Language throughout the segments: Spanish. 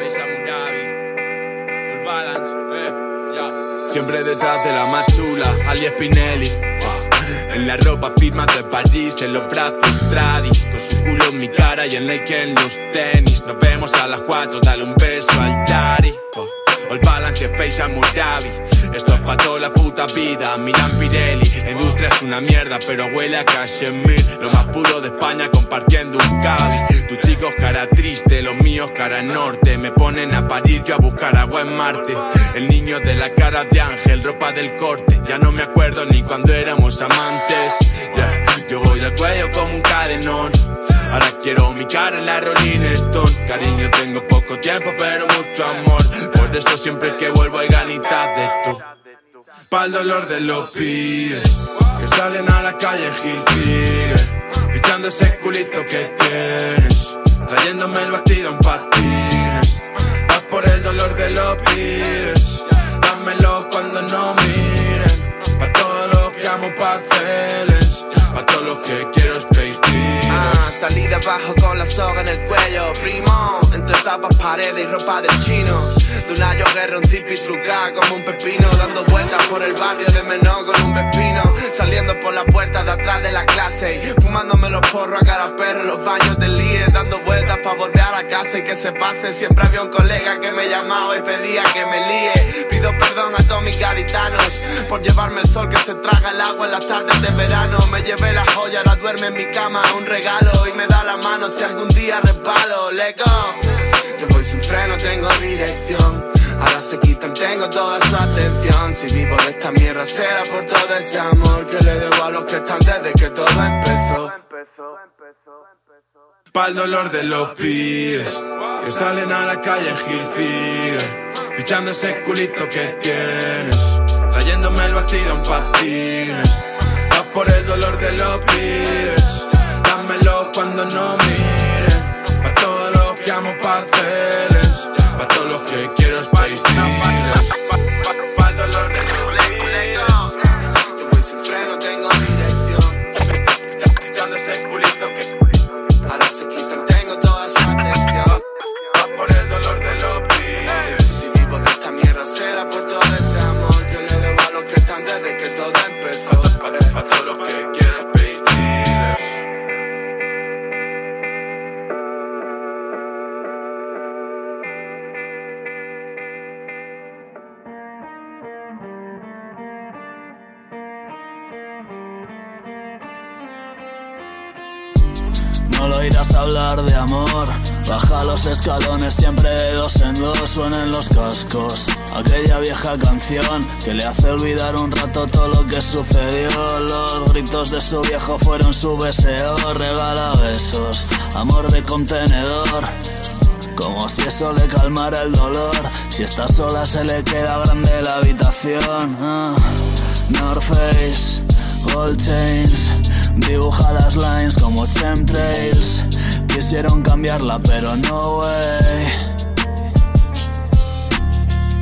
Space Amurabi, el balance, eh. Siempre detrás de la más chula, Ali Spinelli. En la ropa firma de París, en los brazos Tradi Con su culo en mi cara y el Nike en los tenis. Nos vemos a las 4, dale un beso al daddy All balance Space Amurabi Esto es pa' toda la puta vida. Milan Pirelli La industria es una mierda pero huele a cachemir Lo más puro de España compartiendo un cabi Tus chicos cara triste, los míos cara norte. Me ponen a parir yo a buscar agua en Marte. El niño de la cara de ángel, ropa del corte. Ya no me acuerdo ni cuando éramos amantes. Yo voy al cuello como un cadenón Ahora quiero mi cara en la Rolling Stone. Cariño, tengo poco tiempo pero mucho amor. Por eso siempre que vuelvo hay ganitas de esto Pa'l dolor de los pies Que salen a la calle Gil Figuer Fichando ese culito que tienes Trayéndome el batido en patines. Vas por el dolor de los pies Dámelo cuando no miren. Pa' todos los que amo parceles Pa' todos los que quiero salí de abajo con la soga en el cuello, primo. Entre tapas, paredes y ropa del chino. De una guerra, un zipi trucada como un pepino. Dando vueltas por el barrio de Menor con un vespino. Saliendo por la puerta de atrás de la clase. Fumándome los porros a cara perro en los baños del líe. Dando vueltas para volver a la casa y que se pase. Siempre había un colega que me llamaba y pedía que me líe. Pido perdón a todos mis gaditanos por llevarme el sol que se traga el agua en las tardes de verano. Me llevé la joya, ahora duerme en mi cama, un regalo. Y me da la mano si algún día resbalo. Let Yo voy sin freno, tengo dirección. Ahora se quitan, tengo toda su atención. Si vivo de esta mierda será por todo ese amor que le debo a los que están desde que todo empezó. Pa'l dolor de los pies Que salen a la calle en Figuer Fichando ese culito que tienes Trayéndome el batido en patines Vas por el dolor de los pies Dámelo cuando no miren Pa' todos los que amo parceles. Pa' todos los que quiero Space No lo irás a hablar de amor. Baja los escalones siempre de dos en dos suenan los cascos. Aquella vieja canción que le hace olvidar un rato todo lo que sucedió. Los gritos de su viejo fueron su deseo. Regala besos, amor de contenedor. Como si eso le calmara el dolor. Si está sola se le queda grande la habitación. Ah, North Face, Gold Chains. Dibuja las lines como chemtrails. Quisieron cambiarla, pero no way.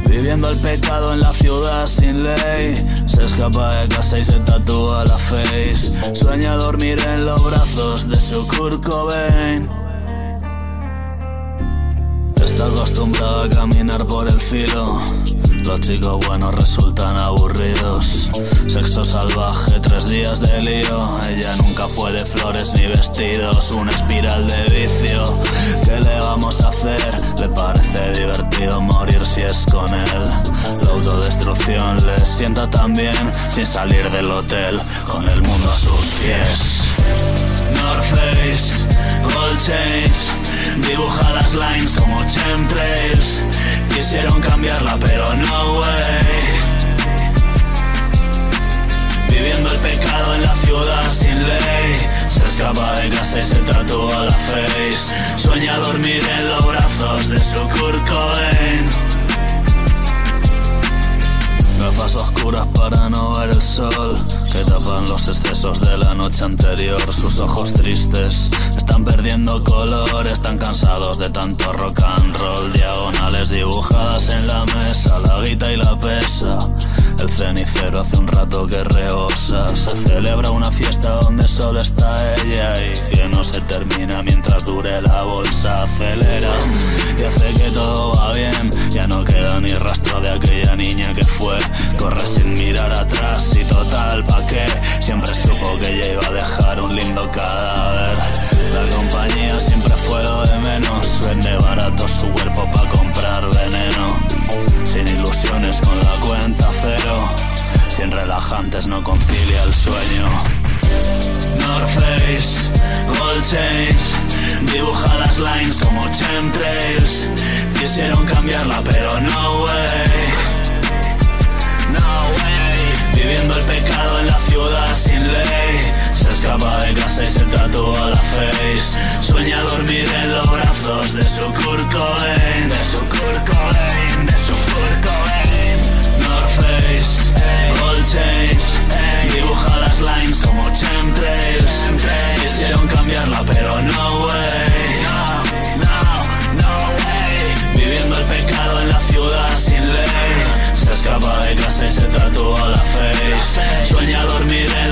Viviendo el pecado en la ciudad sin ley. Se escapa de casa y se tatúa la face. Sueña dormir en los brazos de su Kurt Cobain. Está acostumbrado a caminar por el filo. Los chicos buenos resultan aburridos. Sexo salvaje, tres días de lío. Ella nunca fue de flores ni vestidos. Una espiral de vicio. ¿Qué le vamos a hacer? Le parece divertido morir si es con él. La autodestrucción le sienta tan bien sin salir del hotel. Con el mundo a sus pies. North Face, Gold Chains, dibuja las lines como escapa de casa y se tatúa la face. Sueña dormir en los brazos de su Kurt. Gafas oscuras para no ver el sol que tapan los excesos de la noche anterior. Sus ojos tristes están perdiendo color, están cansados de tanto rock and roll. Diagonales dibujadas en la mesa, la guita y la pesa. El cenicero hace un rato que rebosa. Se celebra una fiesta donde solo está ella y que no se termina mientras dure la bolsa. Acelera y hace que todo va bien. Ya no queda ni rastro de aquella niña que fue. Corre sin mirar atrás y total, ¿pa' qué? Siempre supo que ella iba a dejar un lindo cadáver. La compañía siempre fue lo de menos. Vende barato su cuerpo pa' comprar veneno. Sin ilusiones con la cuenta cero. Sin relajantes no concilia el sueño. North Face, Gold Chains, dibuja las lines como chemtrails. Quisieron cambiarla, pero no way. No way. Viviendo el pecado en la ciudad sin ley. Escapa de casa y se tatúa la face. Sueña dormir en los brazos de su Kurt Cobain. De su Kurt Cobain, de su Kurt Cobain. North Face, Gold Chains, dibuja las lines como chemtrails. Quisieron cambiarla, pero no way. Viviendo el pecado en la ciudad sin ley. Se escapa de casa y se tatúa la face. Sueña dormir en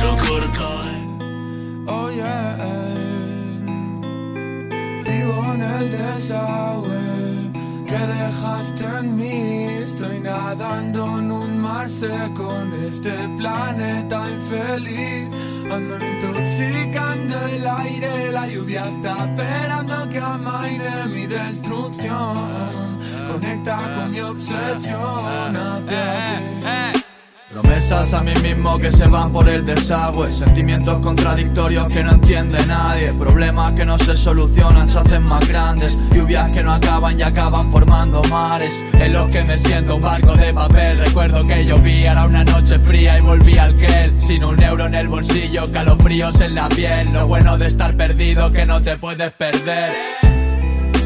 su Kurt Cobain. Oh yeah, vivo en el desagüe que dejaste en mí. Estoy nadando en un mar seco en este planeta infeliz. Ando intoxicando el aire, la lluvia está esperando que amaine mi destrucción. Conecta con mi obsesión hacia ti. Promesas a mí mismo que se van por el desagüe. Sentimientos contradictorios que no entiende nadie. Problemas que no se solucionan se hacen más grandes. Lluvias que no acaban y acaban formando mares. En los que me siento un barco de papel. Recuerdo que llovía, era una noche fría y volví al Kel Sin un euro en el bolsillo, calofríos en la piel. Lo bueno de estar perdido que no te puedes perder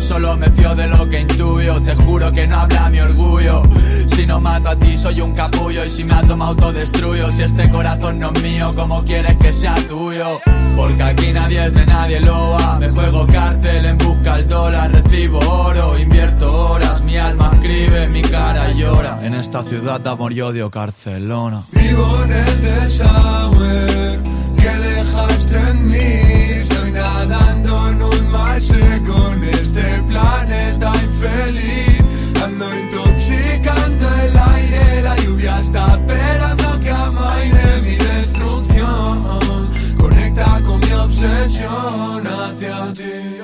Solo me fío de lo que intuyo, te juro que no habla mi orgullo. Si no mato a ti, soy un capullo. Y si me ato, me autodestruyo. Si este corazón no es mío, ¿cómo quieres que sea tuyo? Porque aquí nadie es de nadie, loa. Me juego cárcel en busca del dólar. Recibo oro, invierto horas. Mi alma escribe, mi cara llora. En esta ciudad de amor y odio, Barcelona. Vivo en el desagüe que dejaste en mí. Estoy nadando en un en este planeta infeliz. Ando intoxicando el aire, la lluvia está esperando que amaine mi destrucción. Conecta con mi obsesión hacia ti.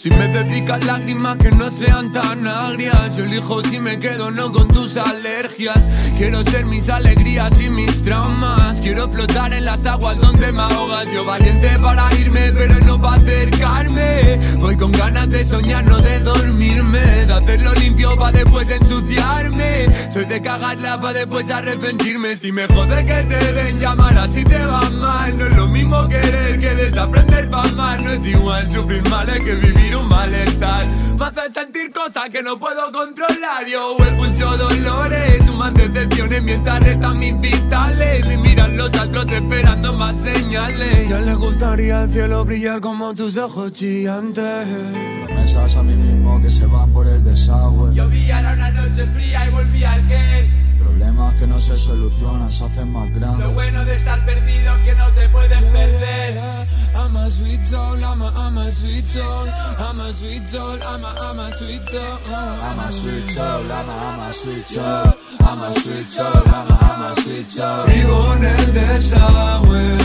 Si me dedicas lágrimas que no sean tan agrias Yo elijo si me quedo no con tus alergias. Quiero ser mis alegrías y mis traumas. Quiero flotar en las aguas donde me ahogas. Yo valiente para irme pero no para acercarme. Voy con ganas de soñar, no de dormirme. De hacerlo limpio para después ensuciarme. Soy de cagarla para después arrepentirme. Si me jode que te den llamar así te va mal. No es lo mismo querer que desaprender pa' amar. No es igual sufrir males que vivir un malestar. Me hace sentir cosas que no puedo controlar. Yo expulso dolores, suman decepciones mientras restan mis vitales Me miran los astros esperando más señales. Ya le gustaría el cielo brillar como tus ojos chillantes Promesas a mí mismo que se van por el desagüe. Llovía, era una noche fría y volví al Kel. Problemas que no se solucionan se hacen más grandes. Lo bueno de estar perdido que no te puedes perder. I'm a sweet soul, I'm a, I'm a sweet soul I'm a sweet soul, I'm a, I'm a sweet soul I'm a sweet soul, I'm a, I'm a sweet soul. I'm a sweet soul, I'm a, I'm a sweet soul. Vivo en el desagüe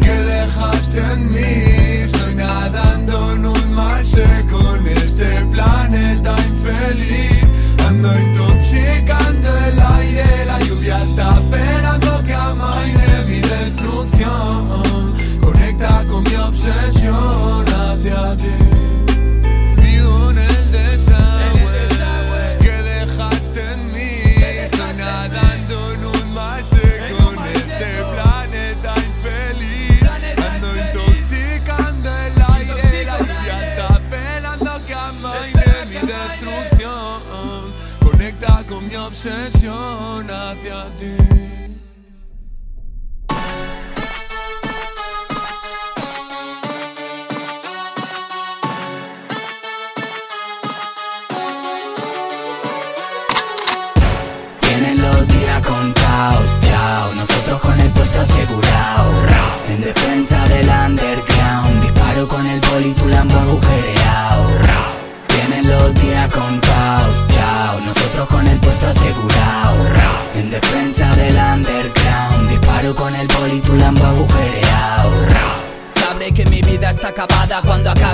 que dejaste en mí. Estoy nadando en un mar seco en este planeta infeliz. Ando intoxicando el aire, la lluvia está esperando que amaine mi destrucción. Conecta con mi obsesión obsesion hacia ti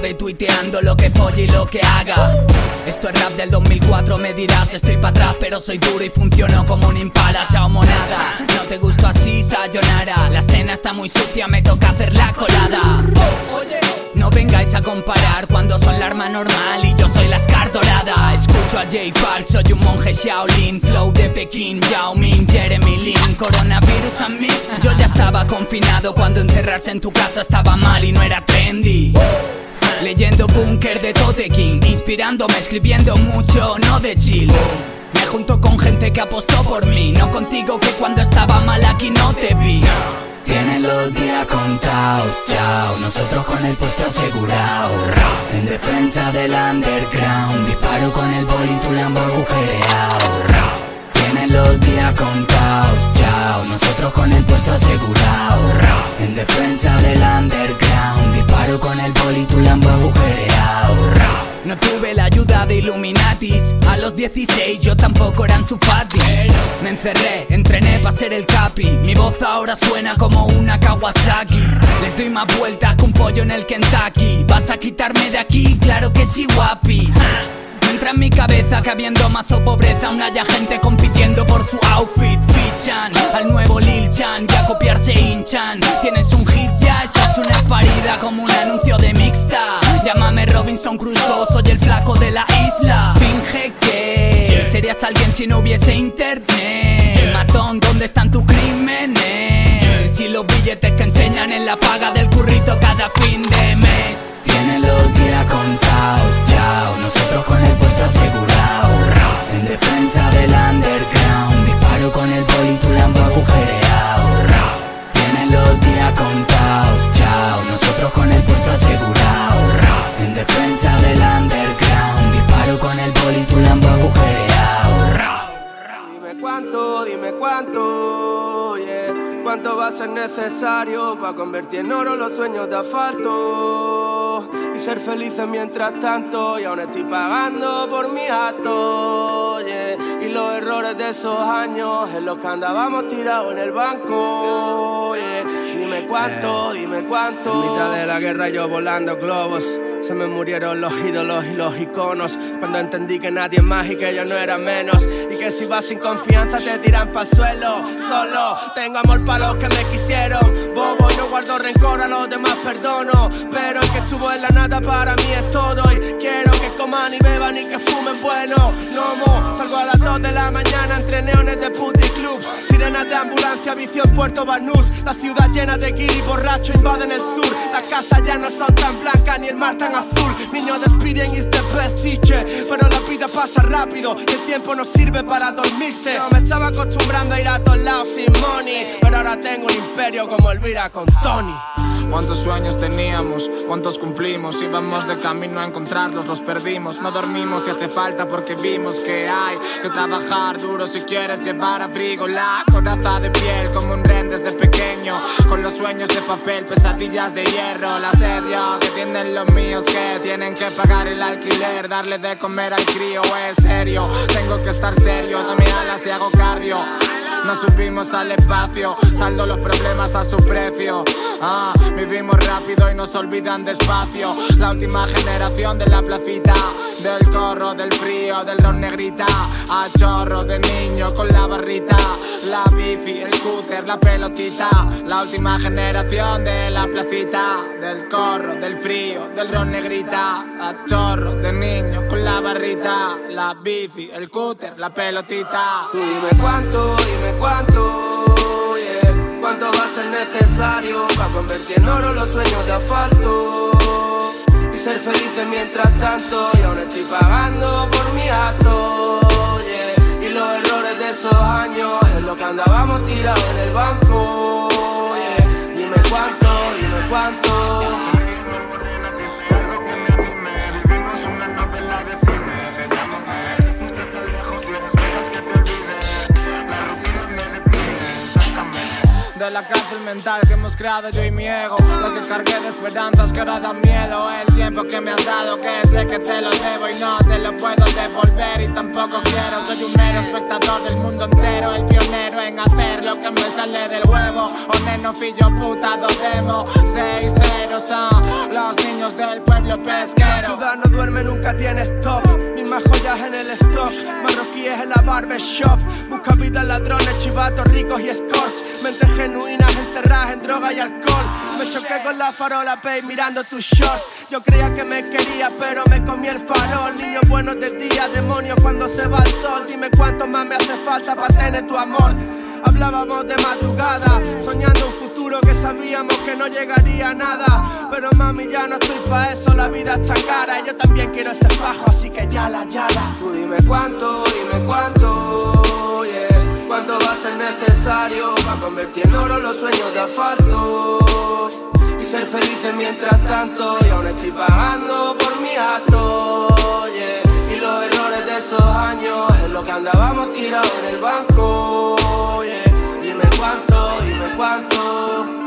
cuando acabe tuiteando lo que folle y lo que haga. Esto es rap del 2004, me dirás, estoy para atrás, pero soy duro y funciono como un impala, chao monada. No te gusto así, sayonara. La escena está muy sucia, me toca hacer la colada. No vengáis a comparar cuando son la arma normal y yo soy la Scar dorada. Escucho a Jay Park, soy un monje Shaolin, flow de Pekín, Yao Ming, Jeremy Lin, coronavirus a mí. Yo ya estaba confinado cuando encerrarse en tu casa estaba mal y no era trendy. Leyendo Bunker de Tote King, inspirándome, escribiendo mucho, no de chill. Me junto con gente que apostó por mí, no contigo que cuando estaba mal aquí no te vi. Tienen los días contados, chao. Nosotros con el puesto asegurado. En defensa del underground. Disparo con el boli, tu lambo agujereado. Tienen los días contados, Nosotros con el puesto asegurado. En defensa del underground. Disparo con el boli, tu lambo agujereado. No tuve la ayuda de Illuminatis A los 16 yo tampoco era su fati Me encerré, entrené para ser el capi Mi voz ahora suena como una Kawasaki Les doy más vueltas que un pollo en el Kentucky ¿Vas a quitarme de aquí? Claro que sí, guapi entra en mi cabeza que habiendo mazo pobreza Aún haya gente compitiendo por su outfit. Fichan al nuevo Lil Chan Y a copiarse hinchan. Tienes un hit ya, eso es una parida Como un anuncio de mixta. Llámame Robinson Crusoe, soy el flaco de la isla. Finge que serías alguien si no hubiese internet. Matón, ¿dónde están tus crímenes? Si los billetes que enseñan en la paga del currito cada fin de mes. Tienen los días contados, Nosotros con el puesto asegurado. En defensa del underground. Cuánto va a ser necesario para convertir en oro los sueños de asfalto y ser felices mientras tanto. Y aún estoy pagando por mis actos, yeah. Y los errores de esos años en los que andábamos tirados en el banco, yeah. Dime cuánto, dime cuánto. En mitad de la guerra yo volando globos. Se me murieron los ídolos y los iconos Cuando entendí que nadie es más y que yo no era menos Y que si vas sin confianza te tiran pa' suelo Solo. Tengo amor para los que me quisieron Bobo, no guardo rencor, a los demás perdono Pero el que estuvo en la nada para mí es todo Y quiero que coman y beban y que fumen bueno. No salgo a las 2 de la mañana entre neones de puti clubs Sirenas de ambulancia, vicio en Puerto Banús La ciudad llena de guiri borracho invaden el sur Las casas ya no son tan blancas ni el mar tan azul. Niño despiden is the best teacher Pero la vida pasa rápido y el tiempo no sirve para dormirse. No, me estaba acostumbrando a ir a todos lados sin money Pero ahora tengo un imperio como Elvira con Tony ¿Cuántos sueños teníamos? ¿Cuántos cumplimos? Íbamos de camino a encontrarlos, los perdimos. No dormimos si hace falta porque vimos que hay que trabajar duro si quieres llevar abrigo. La coraza de piel como un ren desde pequeño. Con los sueños de papel, pesadillas de hierro. La serio que tienen los míos que tienen que pagar el alquiler. Darle de comer al crío es serio. Tengo que estar serio, dame alas y hago cardio. No subimos al espacio, saldo los problemas a su precio. Ah, vivimos rápido y nos olvidan despacio. La última generación de la placita, del corro, del frío, del ron negrita. A chorro de niño con la barrita, la bici, el cúter, la pelotita. La última generación de la placita, del corro, del frío, del ron negrita. A chorro de niño la barrita, la bici, el cúter, la pelotita. Dime cuánto, dime cuánto, yeah. Cuánto va a ser necesario para convertir en oro los sueños de asfalto y ser felices mientras tanto. Y aún estoy pagando por mi acto, yeah. Y los errores de esos años es lo que andábamos tirados en el banco. yeah. Dime cuánto, dime cuánto. De la cárcel mental que hemos creado yo y mi ego. Lo que cargué de esperanzas que ahora dan miedo. El tiempo que me has dado que sé que te lo debo Y no te lo puedo devolver. Y tampoco quiero Soy un mero espectador del mundo entero. El pionero en hacer lo que me sale del huevo. O neno yo puta demo. 6-0 son los niños del pueblo pesquero. Ciudad no duerme, nunca tiene stop. Mismas joyas en el stock. Marroquíes en la barbershop. Busca vida ladrones, chivatos ricos y escorts. Mentes genuinas encerradas en droga y alcohol Me choqué con la farola, pay mirando tus shots Yo creía que me quería, pero me comí el farol Niños buenos de día, demonios cuando se va el sol Dime cuánto más me hace falta para tener tu amor Hablábamos de madrugada, soñando un futuro que sabíamos que no llegaría a nada. Pero mami, ya no estoy pa' eso, la vida está cara. Y yo también quiero ese fajo, así que ya la, ya la. Tú dime cuánto, dime cuánto. Cuánto va a ser necesario para convertir en oro los sueños de asfalto. Y ser felices mientras tanto, y aún estoy pagando por mi actos, yeah. Y los errores de esos años es lo que andábamos tirados en el banco. Dime cuánto, dime cuánto.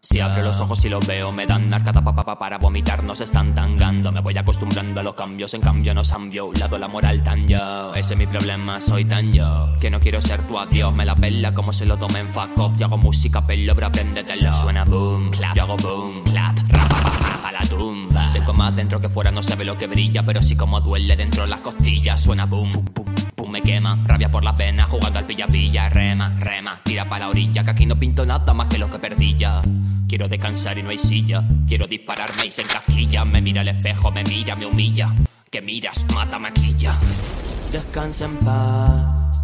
Si abro los ojos y los veo, me dan arcada papá para vomitar, nos están tangando. Me voy acostumbrando a los cambios, en cambio nos han violado la moral tan yo. Ese es mi problema, soy tan yo. Que no quiero ser tu adiós, me la pela como se lo tomen fuck off. Yo hago música, pelo, bro, apréndetelo. Suena boom, clap, yo hago boom, clap, rapa, pa, la tumba. Tengo más dentro que fuera, no se ve lo que brilla, pero sí como duele dentro las costillas. Suena boom, pum, pum, me quema. Rabia por la pena, jugando al pilla-pilla, rema, rema, tira para la orilla, que aquí no pinto nada más que lo que perdí ya. Quiero descansar y no hay silla. Quiero dispararme y se encasquilla. Me mira el espejo, me mira, me humilla. Que miras, mata, maquilla. Descansa en paz.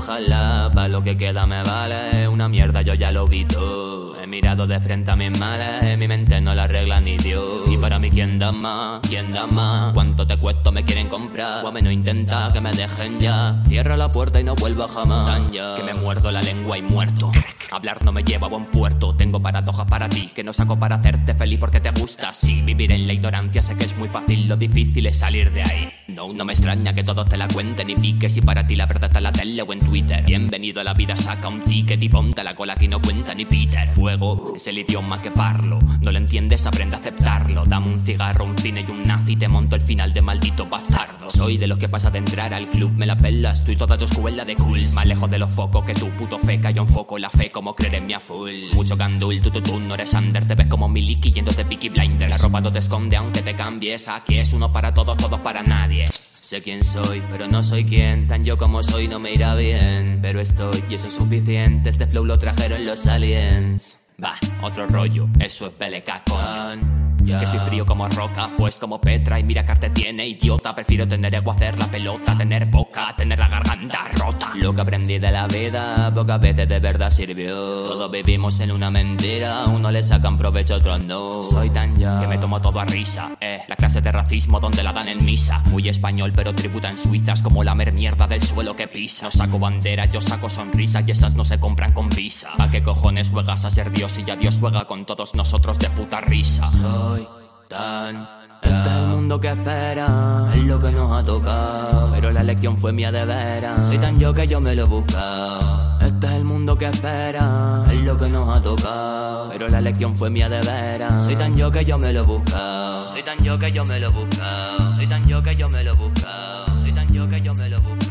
Ojalá, pa' lo que queda me vale. Una mierda, yo ya lo vi todo. He mirado de frente a mis males. Mi mente no la arregla ni Dios. Y para mí, ¿quién da más? ¿Quién da más? ¿Cuánto te cuesto? Me quieren comprar. O a menos intenta que me dejen ya. Cierra la puerta y no vuelva jamás. Tan ya, que me muerdo la lengua y muerto. Hablar no me lleva a buen puerto. Tengo paradojas para ti que no saco para hacerte feliz porque te gusta. Sí, vivir en la ignorancia sé que es muy fácil. Lo difícil es salir de ahí. No, no me extraña que todos te la cuenten y piques. Si para ti la verdad está en la tele o en Bienvenido a la vida, saca un ticket y ponte la cola que no cuenta ni Peter. Fuego es el idioma que parlo. No lo entiendes, aprende a aceptarlo. Dame un cigarro, un cine y un nazi. Te monto el final de maldito bastardo. Soy de los que pasa de entrar al club, me la pelas. Tú y toda tu escuela de cools. Más lejos de los focos que tu puto feca. Yo enfoco la fe como creer en mi full. Mucho gandul, tú, tú, tú no eres under. Te ves como Miliki yendo de Peaky Blinders. La ropa no te esconde aunque te cambies. Aquí es uno para todos, todos para nadie. Sé quién soy, pero no soy quien. Tan yo como soy no me irá bien. Pero estoy, y eso es suficiente. Este flow lo trajeron los aliens. Va, otro rollo, eso es pelecacón. Que soy frío como roca, pues como Petra y mira que arte tiene, idiota. Prefiero tener ego hacer la pelota, tener boca, tener la garganta rota. Lo que aprendí de la vida, pocas veces de verdad sirvió. Todos vivimos en una mentira, uno le sacan provecho, otros no. Soy tan ya que me tomo todo a risa, eh. La clase de racismo donde la dan en misa. Muy español, pero tributa en suizas como la mer mierda del suelo que pisa. No saco bandera, yo saco sonrisas y esas no se compran con visa. ¿A qué cojones juegas a ser Dios y ya Dios juega con todos nosotros de puta risa? Soy tan. Este es el mundo que espera, es lo que nos ha tocado. Pero la elección fue mía de veras. Soy tan yo que yo me lo he buscado. Este es el mundo que espera, es lo que nos ha tocado. Pero la elección fue mía de veras. Soy tan yo que yo me lo he buscado. Soy tan yo que yo me lo he buscado. Soy tan yo que yo me lo he buscado. Soy tan yo que yo me lo he buscado.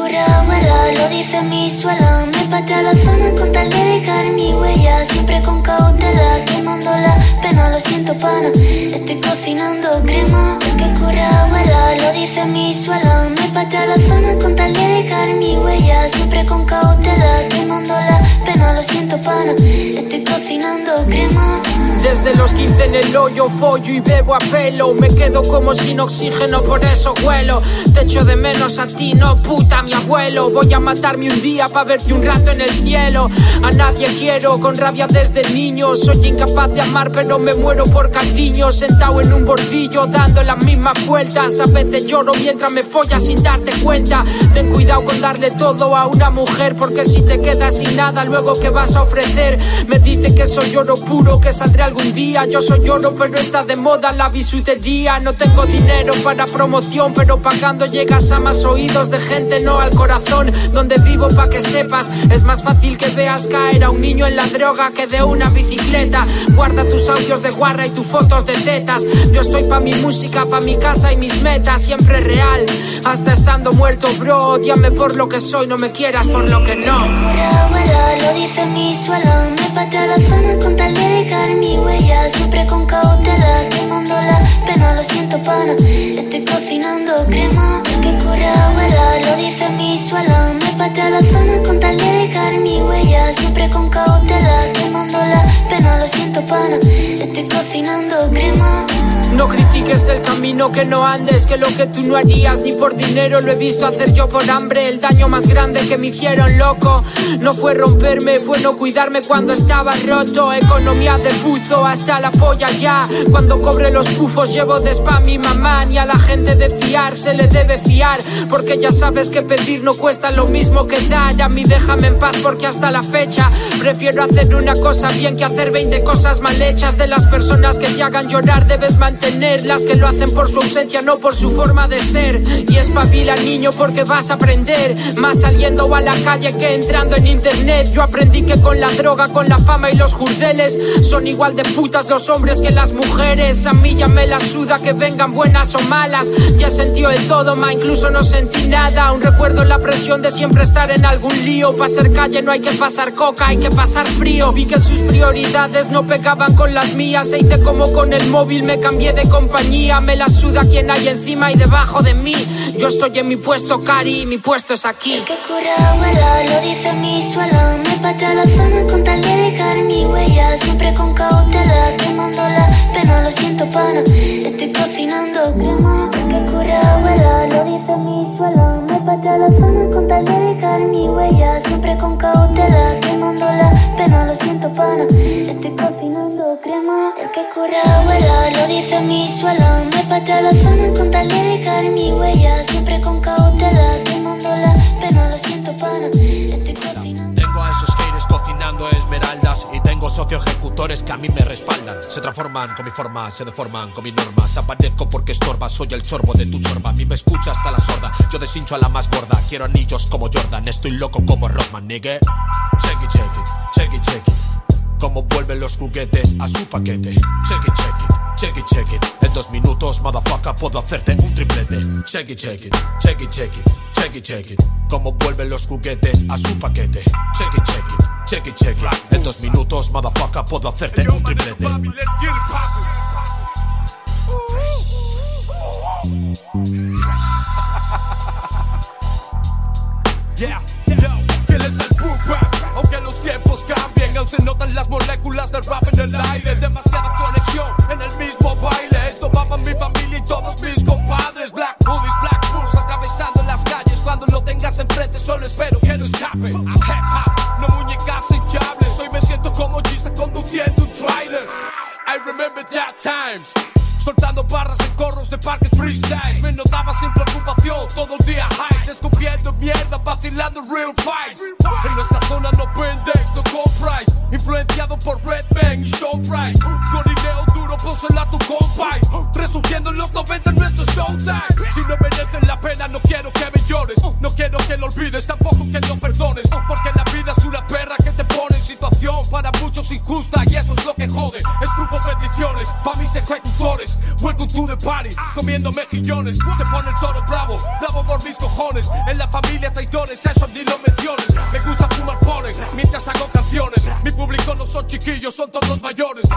El que cura abuela, lo dice mi suela. Me patea la zona con tal de dejar mi huella. Siempre con cautela, quemando la pena. Lo siento, pana. Estoy cocinando crema. Que cura abuela, lo dice mi suela. Me patea la zona con tal de dejar mi huella. Siempre con cautela, quemando la pena. Lo siento, pana. Estoy cocinando crema. Desde los 15 en el hoyo follo y bebo a pelo Me quedo como sin oxígeno, por eso huelo Te echo de menos a ti, no puta abuelo. Voy a matarme un día para verte un rato en el cielo. A nadie quiero, con rabia desde niño. Soy incapaz de amar pero me muero por cariño. Sentado en un bordillo dando las mismas vueltas. A veces lloro mientras me follas sin darte cuenta. Ten cuidado con darle todo a una mujer Porque si te quedas sin nada luego que vas a ofrecer Me dice que soy oro puro, que saldré al algún día. Yo soy oro, pero está de moda la bisutería. No tengo dinero para promoción, pero pagando llegas a más oídos de gente, no al corazón. Donde vivo, pa' que sepas, es más fácil que veas caer a un niño en la droga que de una bicicleta. Guarda tus audios de guarra y tus fotos de tetas. Yo estoy pa' mi música, pa' mi casa y mis metas, siempre real. Hasta estando muerto, bro, odiame por lo que soy, no me quieras por lo que no. lo dice mi suela. Me patea la zona con tal de dejar mi huella. Siempre con cautela, quemando la pena, lo siento, pana. Estoy cocinando crema que cura abuela. Lo dice mi suela. Me patea la zona con tal de dejar mi huella. Siempre con cautela, quemando la pena, lo siento, pana. Estoy cocinando crema. No critiques el camino que no andes, que lo que tú no harías ni por dinero lo he visto hacer yo por hambre. El daño más grande que me hicieron loco no fue romperme, fue no cuidarme cuando estaba roto. Economía de puzo hasta la polla ya. Cuando cobre los pufos llevo de spam mi mamá. Ni a la gente de fiar se le debe fiar, porque ya sabes que pedir no cuesta lo mismo que dar. A mí déjame en paz porque hasta la fecha prefiero hacer una cosa bien que hacer 20 cosas mal hechas. De las personas que te hagan llorar debes mantener las que lo hacen por su ausencia, no por su forma de ser. Y espabila, niño, porque vas a aprender. Más saliendo a la calle que entrando en internet. Yo aprendí que con la droga, con la fama y los jurdeles son igual de putas los hombres que las mujeres. A mí ya me la suda que vengan buenas o malas. Ya sentí el todo, ma, incluso no sentí nada. Aún recuerdo la presión de siempre estar en algún lío. Para ser calle no hay que pasar coca, hay que pasar frío. Vi que sus prioridades no pegaban con las mías. E hice como con el móvil, me cambié de compañía, me la suda quien hay encima y debajo de mí. Yo estoy en mi puesto, Cari, mi puesto es aquí. El que cura abuela, lo dice mi suela. Me patea la zona con tal de dejar mi huella. Siempre con cautela, quemando la pena, lo siento, pana. Estoy cocinando crema. El que cura abuela, lo suela. Me patea la zona con tal de dejar mi huella. Siempre con cautela, quemando la pena, lo siento, pana. Estoy cocinando crema. El que cura abuela, lo dice mi suelo. Me patea la zona con tal de dejar mi huella. Siempre con cautela, quemando la pena, lo siento, pana. Estoy cocinando. Esmeraldas. Y tengo socio ejecutores que a mí me respaldan. Se transforman con mi forma, se deforman con mis normas. Aparezco porque estorba, soy el chorbo de tu chorba. A mí me escucha hasta la sorda. Yo deshincho a la más gorda. Quiero anillos como Jordan. Estoy loco como Rodman, nigga. Check it, check it, check it, check it. Como vuelven los juguetes a su paquete. Check it, check it. Check it, check it. En dos minutos, motherfucker, puedo hacerte un triplete. Check it, check it, check it, check it, check it, check it. Como vuelven los juguetes a su paquete. Check it, check it, check it, check it. En dos minutos, motherfucker, puedo hacerte un triplete. Yeah, yo, fieles al boom rap, aunque los tiempos cambien, aún se notan las moléculas del rap en el aire, demasiada conexión en el mismo baile. Esto va para mi familia y todos mis compadres. Black movies, black bulls atravesando las calles. Cuando lo tengas enfrente, solo espero que no escape. Remember that times. Soltando barras en corros de parques freestyle. Me notaba sin preocupación, todo el día high. Descubriendo mierda, vacilando real fights En nuestra zona no pendex, no compráis Influenciado por Redman y Showprice Gorileo duro, pónsela a tu compay. Resurgiendo en los 90 en nuestro showtime. Si no merecen la pena, no quiero que me llores. No quiero que lo olvides, tampoco que lo perdones. Porque la vida es una perra que te pone en situación Para muchos injusta y eso es lo que jode Escupo bendiciones, pa' mis ejecutores Welcome to the party, comiendo mejillones Se pone el toro bravo, bravo por mis cojones. En la familia traidores, eso ni lo menciones. Me gusta fumar polen, mientras hago canciones. Mi público no son chiquillos, son todos mayores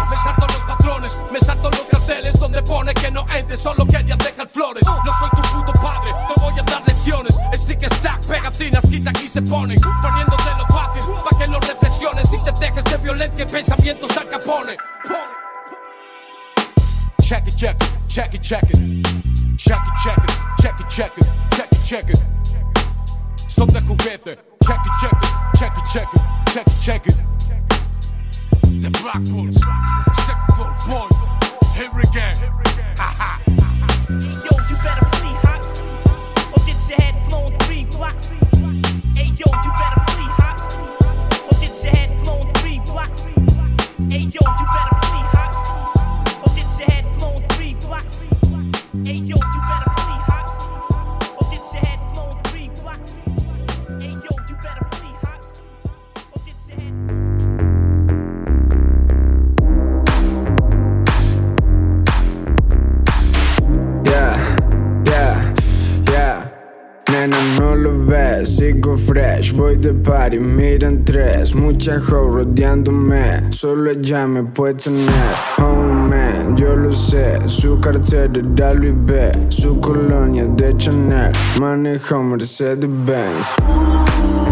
party, miran tres, mucha hoe rodeándome, solo ella me puede tener. Oh man, yo lo sé, su cartera Louis V, su colonia de Chanel, maneja un Mercedes Benz.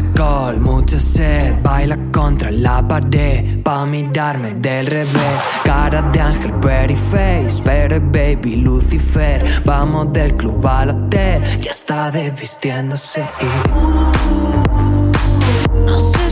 Alcohol, mucha sed Baila contra la pared, pa' mirarme del revés. Cara de ángel, pretty face, pero baby Lucifer. Vamos del club al hotel, ya está desvistiéndose y... No sé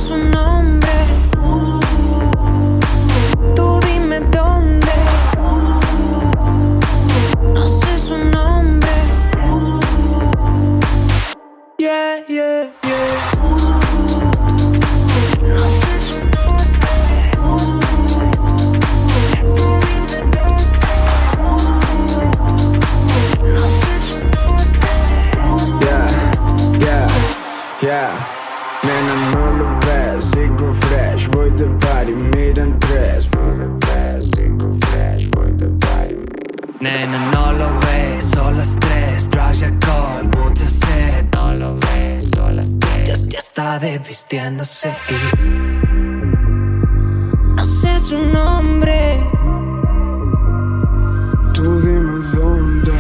está desvistiéndose y... No sé su nombre. Tú dime dónde.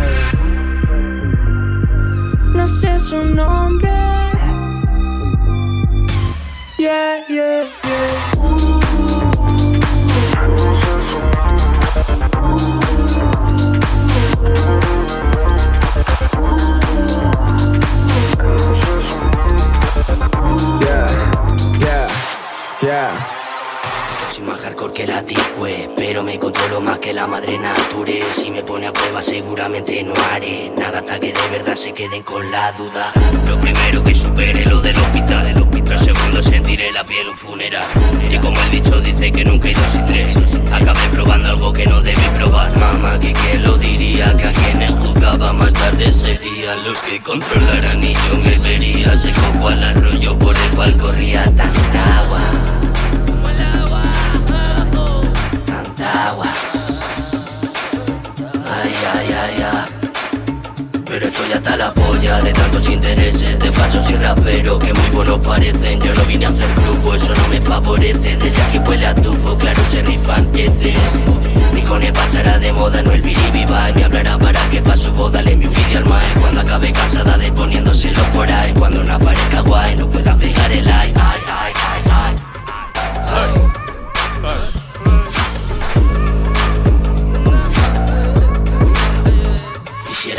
No sé su nombre. Yeah, yeah, yeah. Que la Web, pero me controlo más que la madre nature. Si me pone a prueba, seguramente no haré nada hasta que de verdad se queden con la duda. Lo primero que supere lo del hospital. Lo segundo, sentiré la piel un funeral. Y como el dicho dice que nunca hay dos y tres, acabé probando algo que no debí probar. Mamá, que quién lo diría, que a quienes juzgaba más tarde serían los que controlaran y yo me vería. Seco cual arroyo por el cual corría tanta agua. Agua. Ay, ay, ay, ay. Pero estoy hasta la polla de tantos intereses De falsos y raperos que muy buenos parecen. Yo no vine a hacer grupo, eso no me favorece. Desde aquí huele a tufo, claro se rifan peces. Ni con el pasará de moda, no el biribiba Me hablará para que pa' su boda le mi vídeo al mae. Cuando acabe cansada de poniéndoselo por ahí. Cuando una pareja guay no pueda pegar el like Ay, ay, ay, ay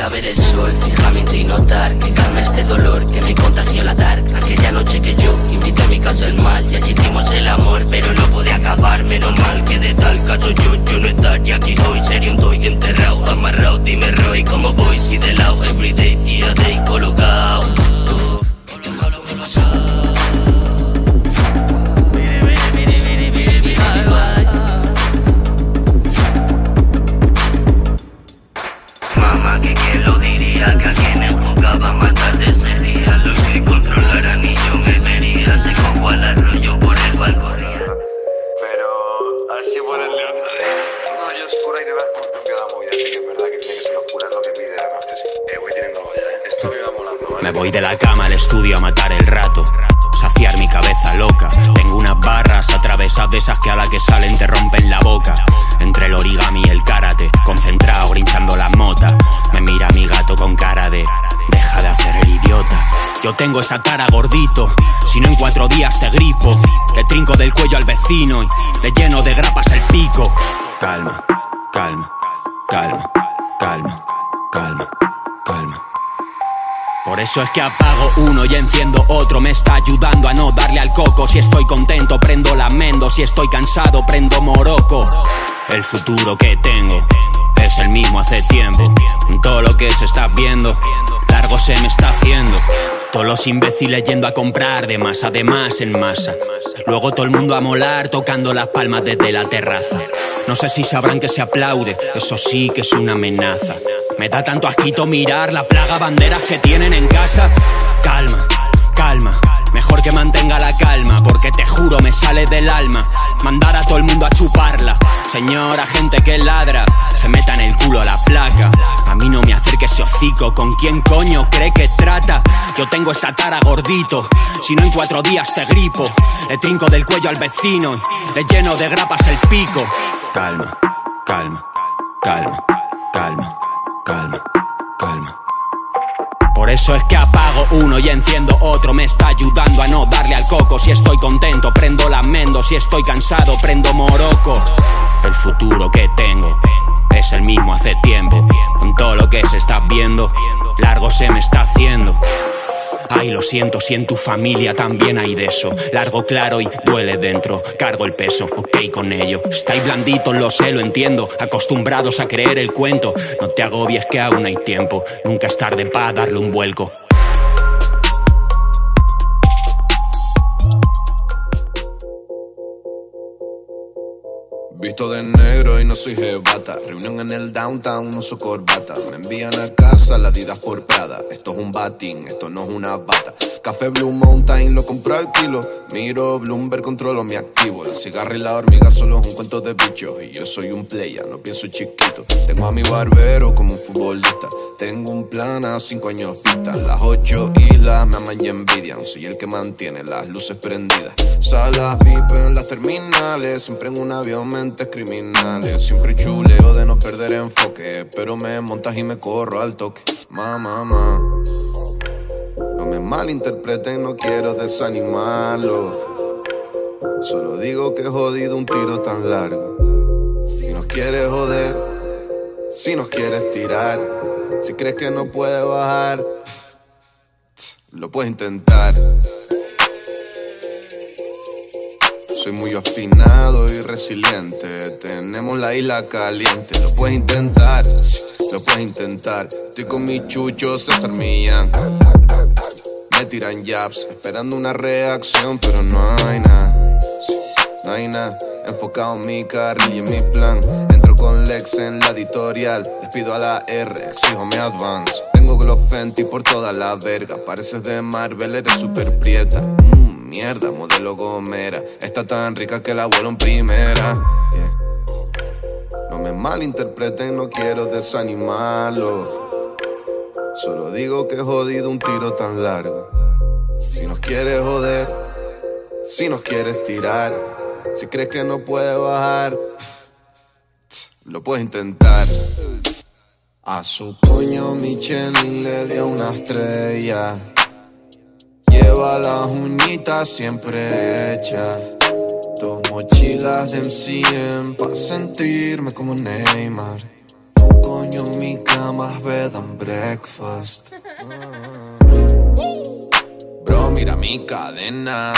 ver el sol fijamente y notar que calma este dolor que me contagió la dark Aquella noche que yo invité a mi casa el mal y allí hicimos el amor pero no pude acabar. Menos mal que de tal caso yo, yo no estaría aquí hoy. Sería un toy enterrado, amarrado, dime Roy Como voy si de lado, everyday, día day colocado. He pasado voy de la cama al estudio a matar el rato. Saciar mi cabeza loca. Tengo unas barras atravesadas de esas que a la que salen te rompen la boca. Entre el origami y el karate, concentrado, grinchando las motas. Me mira mi gato con cara de. Deja de hacer el idiota. Yo tengo esta cara gordito. Si no en cuatro días te gripo. Le trinco del cuello al vecino y le lleno de grapas el pico. Calma, calma, calma, calma, calma, calma. Por eso es que apago uno y enciendo otro. Me está ayudando a no darle al coco. Si estoy contento, prendo la mendo. Si estoy cansado, prendo moroco. El futuro que tengo es el mismo hace tiempo. Todo lo que se está viendo largo se me está haciendo. Todos los imbéciles yendo a comprar de más, en masa. Luego todo el mundo a molar tocando las palmas desde la terraza. No sé si sabrán que se aplaude, eso sí que es una amenaza. Me da tanto asquito mirar la plaga banderas que tienen en casa. Calma, calma. Mejor que mantenga la calma, porque te juro me sale del alma mandar a todo el mundo a chuparla. Señora, gente que ladra, se meta en el culo la placa. A mí no me acerque ese hocico, ¿con quién coño cree que trata? Yo tengo esta tara gordito, si no en cuatro días te gripo. Le trinco del cuello al vecino y le lleno de grapas el pico. Calma, calma, calma, calma, calma, calma. Por eso es que apago uno y enciendo otro. Me está ayudando a no darle al coco. Si estoy contento, prendo la mendo. Si estoy cansado, prendo moroco. El futuro que tengo es el mismo hace tiempo. Con todo lo que se está viendo, largo se me está haciendo. Ay, lo siento, si en tu familia también hay de eso. Largo, claro y duele dentro. Cargo el peso, ok con ello. Estáis blanditos, lo sé, lo entiendo. Acostumbrados a creer el cuento. No te agobies que aún hay tiempo. Nunca es tarde para darle un vuelco. Visto de negro y no soy jebata. Reunión en el downtown, no uso corbata. Me envían a casa la por Prada. Esto es un batín, esto no es una bata. Café Blue Mountain lo compro al kilo. Miro Bloomberg, controlo mi activo. La cigarra y la hormiga solo es un cuento de bichos. Y yo soy un player, no pienso chiquito. Tengo a mi barbero como un futbolista. Tengo un plan a cinco años vista. Las ocho islas me aman y envidian. Soy el que mantiene las luces prendidas. Salas VIP en las terminales. Siempre en un avión mentes criminales. Siempre chuleo de no perder enfoque. Pero me montas y me corro al toque. Mamá, mamá. No me malinterpreten, no quiero desanimarlo. Solo digo que he jodido un tiro tan largo. Si nos quieres joder, si nos quieres tirar, si crees que no puede bajar, lo puedes intentar. Soy muy obstinado y resiliente. Tenemos la isla caliente. Lo puedes intentar, lo puedes intentar. Estoy con mi chucho César Millán. Me tiran jabs, esperando una reacción, pero no hay nada. No hay nada. Enfocado en mi carril y en mi plan. Entro con Lex en la editorial. Despido a la R, exijo mi advance. Tengo Glow Fenty por toda la verga. Pareces de Marvel, eres super prieta. Mierda, modelo gomera. Está tan rica que la vuelo en primera. No me malinterpreten, no quiero desanimarlo. Solo digo que he jodido un tiro tan largo. Si nos quieres joder, si nos quieres tirar, si crees que no puede bajar, lo puedes intentar. A su coño Michelin le dio una estrella. Las uñitas siempre hechas. Dos mochilas de MCM pa' sentirme como Neymar. Un coño en mi cama es bed breakfast. Bro, mira mi cadena.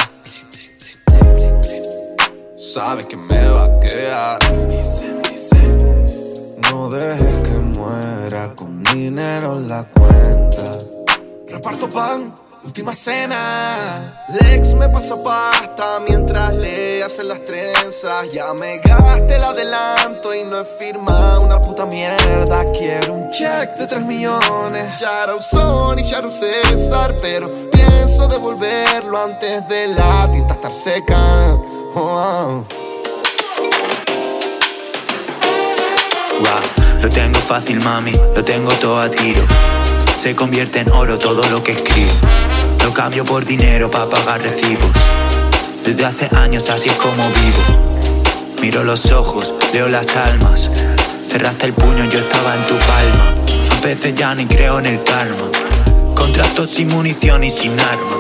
Sabes que me va a quedar. No dejes que muera con dinero en la cuenta. Reparto pan, última cena. Lex me pasó pasta mientras le hacen las trenzas. Ya me gasté el adelanto y no he firmado una puta mierda. Quiero un check de 3 millones. Shadow Son y Shadow César, pero pienso devolverlo antes de la tinta estar seca. Oh, oh. Lo tengo fácil, mami, lo tengo todo a tiro. Se convierte en oro todo lo que escribo. Cambio por dinero para pagar recibos. Desde hace años así es como vivo. Miro los ojos, veo las almas. Cerraste el puño, yo estaba en tu palma. A veces ya ni creo en el karma. Contratos sin munición y sin arma.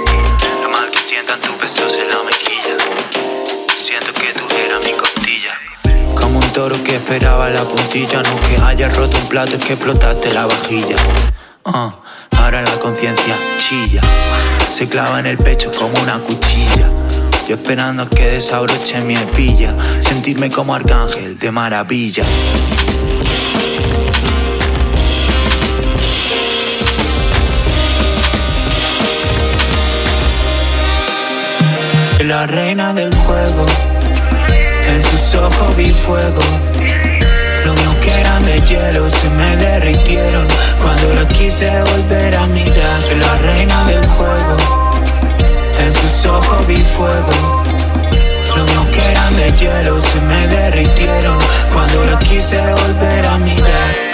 Lo mal que sientan tus besos en la mejilla. Siento que tú eras mi costilla. Como un toro que esperaba la puntilla. No que hayas roto un plato, es que explotaste la vajilla. Ah, ahora la conciencia chilla. Se clava en el pecho como una cuchilla. Yo esperando a que desabroche mi espilla. Sentirme como arcángel de maravilla. La reina del juego, en sus ojos vi fuego que eran de hielo se me derritieron cuando la quise volver a mirar. La reina del juego. En sus ojos vi fuego. Los que eran de hielo se me derritieron cuando la quise volver a mirar.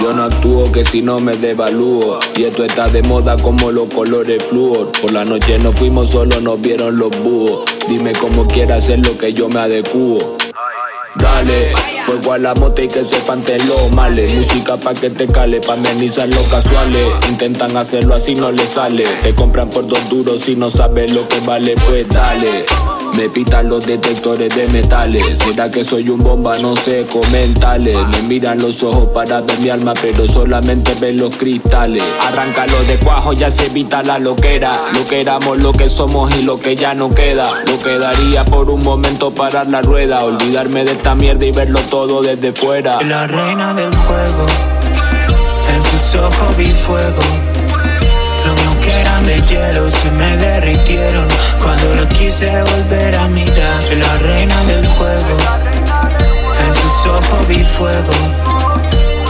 Yo no actúo que si no me devalúo. Y esto está de moda como los colores flúor. Por la noche no fuimos solo, nos vieron los búhos. Dime cómo quieras hacer lo que yo me adecuo. Dale, fuego a la moto y que se panten los males. Música pa' que te cale, pa' amenizar los casuales. Intentan hacerlo así, no les sale. Te compran por dos duros si no sabes lo que vale, pues dale. Me pitan los detectores de metales. ¿Será que soy un bomba? No sé, comentales. Me miran los ojos para ver mi alma, pero solamente ven los cristales. Arráncalo de cuajo, ya se evita la loquera. Lo que éramos, lo que somos y lo que ya no queda. Lo quedaría por un momento parar la rueda. Olvidarme de esta mierda y verlo todo desde fuera. La reina del juego. En sus ojos vi fuego. Los míos que eran de hielo se me derritieron cuando la quise volver a mirar. La reina del juego. En sus ojos vi fuego.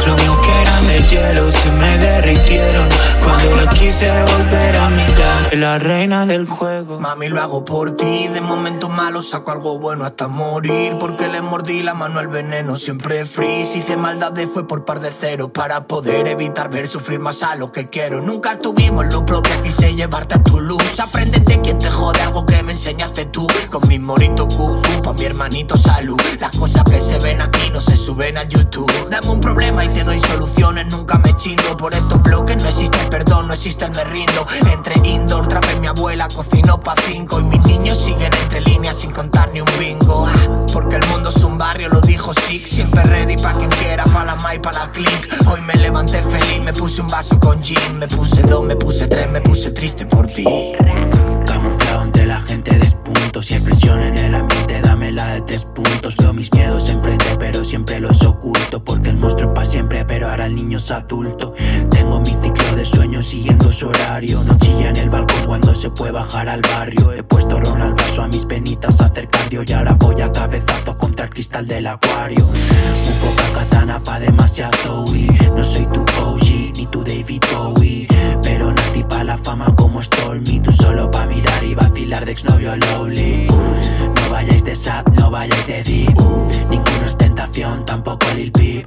Los míos que eran de hielo se me derritieron cuando la quise volver a mirar. La reina del juego. Mami, lo hago por ti. De momentos malos saco algo bueno hasta morir. Porque le mordí la mano al veneno, siempre free. Si hice maldades fue por par de ceros. Para poder evitar ver sufrir más a lo que quiero. Nunca tuvimos lo propio, quise llevarte a tu luz. Aprende de quien te jode algo que me enseñaste tú. Con mi morito Q, pa' mi hermanito salud. Las cosas que se ven aquí no se suben a YouTube. Dame un problema y te doy soluciones, nunca me chindo. Por estos bloques no existe el perdón, no existe el me rindo. Entre indoor, trap en mi abuela, cocino pa' cinco. Y mis niños siguen entre líneas sin contar ni un bingo. Ah, porque el mundo es un barrio, lo dijo Sick. Siempre ready pa' quien quiera, pa' la mai, pa' la click. Hoy me levanté feliz, me puse un vaso con gin. Me puse dos, me puse tres, me puse triste por ti. Ante la gente despunto Si hay presión en el ambiente, dame la de tres puntos. Veo mis miedos enfrente, pero siempre los oculto Porque el monstruo es pa' siempre, pero ahora el niño es adulto. Tengo mi ciclo de sueños siguiendo su horario. No chilla en el balcón cuando se puede bajar al barrio. He puesto ron al vaso a mis penitas a hacer cardio Y ahora voy a cabezazo contra el cristal del acuario. Un poca katana pa' demasiado y No soy tu OG, ni tu David Bowie fama como Stormy Tú solo pa' mirar y vacilar de exnovio lowly No vayáis de sap, no vayáis de deep Ninguno es tentación, tampoco Lil Peep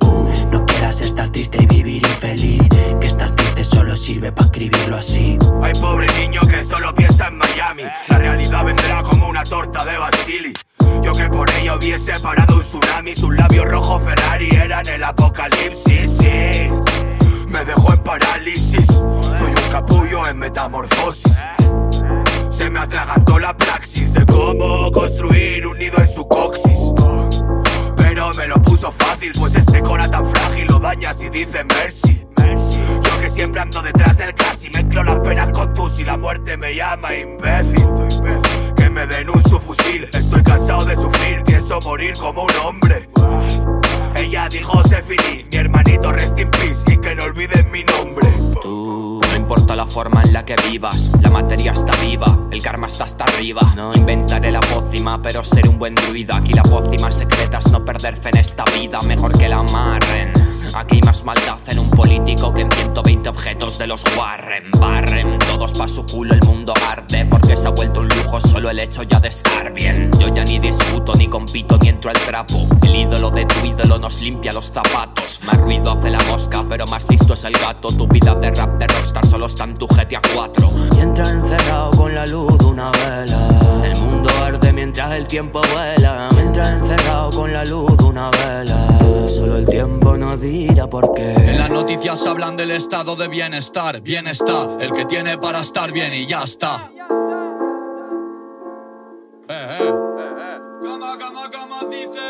No quieras estar triste y vivir infeliz Que estar triste solo sirve pa' escribirlo así Hay pobre niño que solo piensa en Miami. La realidad vendrá como una torta de Basili. Yo que por ella hubiese parado un tsunami. Sus labios rojos Ferrari eran el apocalipsis. En metamorfosis. Se me atragantó la praxis de cómo construir un nido en su coxis. Pero me lo puso fácil, pues este cora tan frágil lo dañas y dice mercy. Yo que siempre ando detrás del casi mezclo las penas con tus y la muerte me llama imbécil. Que me den un subfusil, estoy cansado de sufrir, pienso morir como un hombre. Ella dijo se finí, mi hermanito rest in peace y que no olviden mi nombre. Importa la forma en la que vivas, la materia está viva, el karma está hasta arriba. No inventaré la pócima, pero seré un buen druida. Aquí la pócima secreta es no perder fe en esta vida, mejor que la amarren. Aquí hay más maldad en un político que en 120 objetos de los Warren. Barren, todos pa' su culo, el mundo arde, porque se ha vuelto un lujo solo el hecho ya de estar bien. Yo ya ni discuto, ni compito, ni entro al trapo. El ídolo de tu ídolo nos limpia los zapatos. Más ruido hace la mosca, pero más listo es el gato. Tu vida de rap de rockstar solo está en tu GTA 4. Y entra encerrado con la luz de una vela. El mundo arde mientras el tiempo vuela. En las noticias hablan del estado de bienestar. Bienestar, el que tiene para estar bien y ya está. Eh, eh.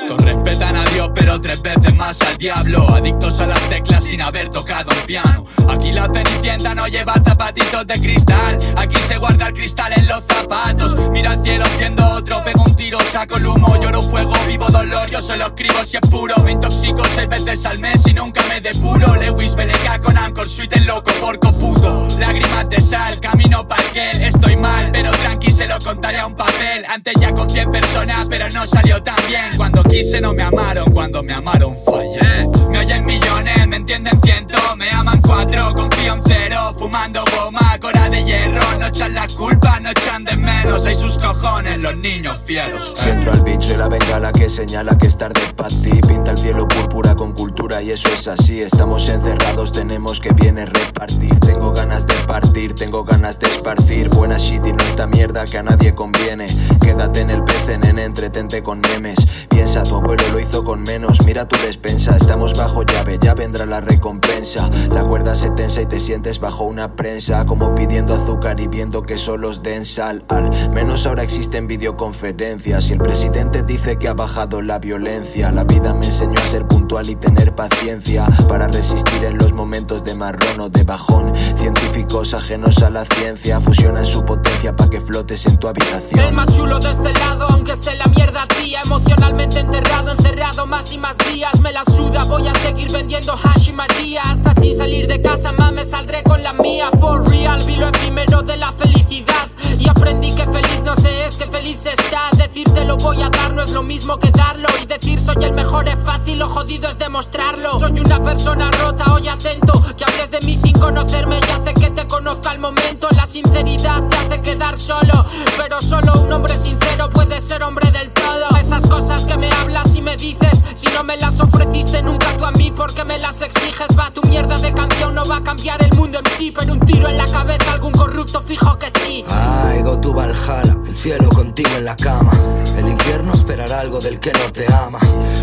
Todos respetan a Dios, pero tres veces más al diablo. Adictos a las teclas sin haber tocado un piano. Aquí la cenicienta no lleva zapatitos de cristal. Aquí se guarda el cristal en los zapatos. Mira al cielo haciendo otro, pego un tiro, saco el humo, lloro fuego, vivo dolor. Yo se lo escribo si es puro. Me intoxico seis veces al mes y nunca me depuro. Lewis BLK con Anchor Suite el loco, porco puto. Lágrimas de sal, camino para que estoy mal, pero tranqui se lo contaré a un papel. Antes ya con 100 personas, pero no salió tan bien. Cuando quise no me amaron, cuando me amaron fallé. Me oyen millones, me entienden cientos, me aman cuatro, confío en cero. Fumando goma, cora de hierro, no echan la culpa, no echan de menos. Hay sus cojones, los niños fieros. Si entro al bicho y la bengala que señala que es tarde para ti Pinta el cielo púrpura con cultura y eso es así Estamos encerrados, tenemos que viene repartir Tengo ganas de partir, tengo ganas de esparcir Buena shit y no esta mierda que a nadie conviene Quédate en el PCN, entretente con memes. Piensa, tu abuelo lo hizo con menos. Mira tu despensa, estamos bajo llave, ya vendrá la recompensa. La cuerda se tensa y te sientes bajo una prensa Como pidiendo azúcar y viendo que solo os den sal. Al menos ahora existen videoconferencias Y el presidente dice que ha bajado la violencia. La vida me enseñó a ser y tener paciencia Para resistir en los momentos de marrón o de bajón. Científicos ajenos a la ciencia Fusionan su potencia para que flotes en tu El habitación más chulo de este lado, aunque esté la mierda tía Emocionalmente enterrado, encerrado más y más días. Me la suda, voy a seguir vendiendo hash y maría. Hasta así salir de casa, mames, saldré con la mía. For real, vi lo efímero de la felicidad Y aprendí que feliz no se es, que feliz se está. Decirte lo voy a dar no es lo mismo que darlo. Y decir soy el mejor es fácil, lo jodido es demostrarlo. Soy una persona rota, hoy atento Que hables de mí sin conocerme y hace que te conozca al momento. La sinceridad te hace quedar solo Pero solo un hombre sincero puede ser hombre del todo. Esas cosas que me hablas y me dices Si no me las ofreciste nunca tú a mí porque me las exiges Va tu mierda de canción no va a cambiar el mundo en sí Pero un tiro en la cabeza algún corrupto fijo que sí. Ay, go tu Valhalla, el cielo contigo en la cama. El infierno esperará algo del que no te ama.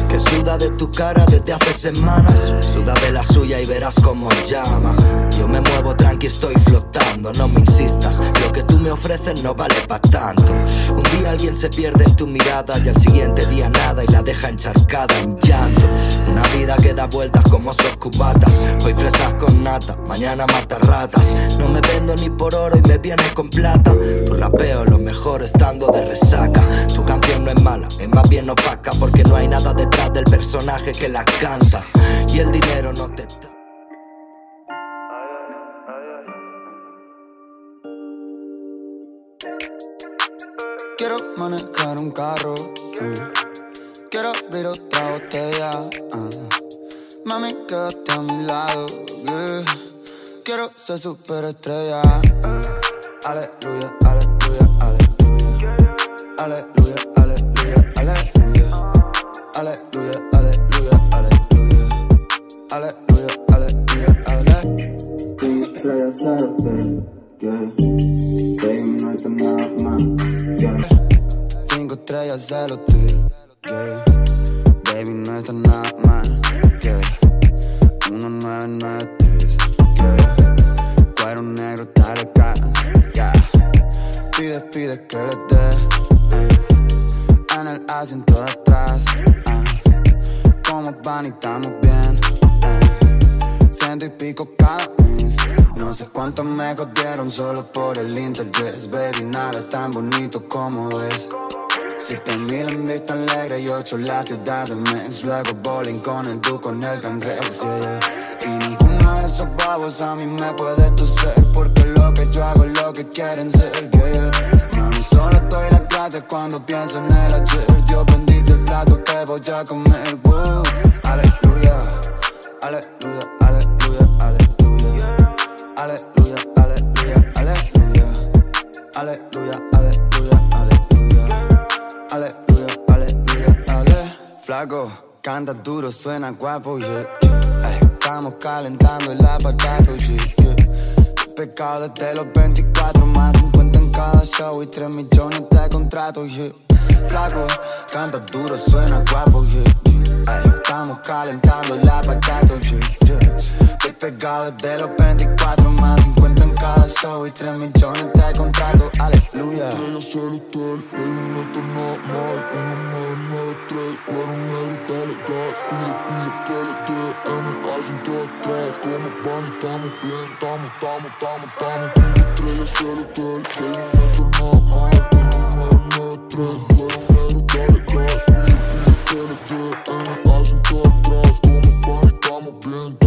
Que suda de tu cara desde hace semanas. Suda de la suya y verás cómo llama. Yo me muevo tranqui, estoy flotando. No me insistas, lo que tú me ofreces no vale pa' tanto. Un día alguien se pierde en tu mirada y al siguiente día nada y la deja encharcada en llanto. Una vida que da vueltas como sos cubatas. Hoy fresas mañana mata ratas. No me vendo ni por oro y me vienes con plata. Tu rapeo lo mejor estando de resaca. Tu canción no es mala, es más bien opaca porque no hay nada detrás del personaje que la canta. Y el dinero no te. Quiero manejar un carro. Quiero abrir otra botella. ah. Mami, quédate a mi lado. yeah. Quiero ser superestrella. eh. Aleluya, aleluya, aleluya. Aleluya, aleluya, aleluya. Aleluya, aleluya, aleluya. Aleluya, aleluya, aleluya. Cero, yeah. Baby, no hay nada más, yeah. Cinco estrellas hotel, yeah. Baby, no está nada mal, yeah. 1993, yeah. Cuero negro, dale gas, yeah. Pide, pide que le dé, eh. En el asiento de atrás, eh. Como van y estamos bien, eh. Ciento y pico cada mes. No sé cuánto me jodieron solo por el interés, baby. Nada tan bonito como es. Siete mil en vista alegre y ocho la ciudad de Mex Luego bowling con el du con el Gran Rex, yeah. Y ninguno de esos babos a mí me puede toser Porque lo que yo hago es lo que quieren ser, yeah. Mami, solo estoy la clase cuando pienso en el ayer Dios bendice el plato que voy a comer, wow. Aleluya, aleluya, aleluya Aleluya, aleluya, aleluya Aleluya, aleluya, Flaco, canta duro, suena guapo, yeah. Ey, Estamos calentando el aparato, yeah, yeah. Pecado desde los 24 más 50 en cada show y 3 millones de contratos, yeah. Flaco, canta duro, suena guapo, yeah. Ey, Estamos calentando el aparato, yeah, yeah. He pegado desde los 24 más 50 en cada show y tres millones de contratos, aleluya. três, quero dinheiro, tá legal Escuta aqui, quero ter, é mensagem que eu traço Como bani, tamo bem, tamo, tamo, tamo, tamo Tem que três, eu ser o dele, ele me torna mal Tem que ser meu três, quero dinheiro, tá legal Escuta aqui, quero ter, é mensagem que eu traço Como bani, tamo bem, tamo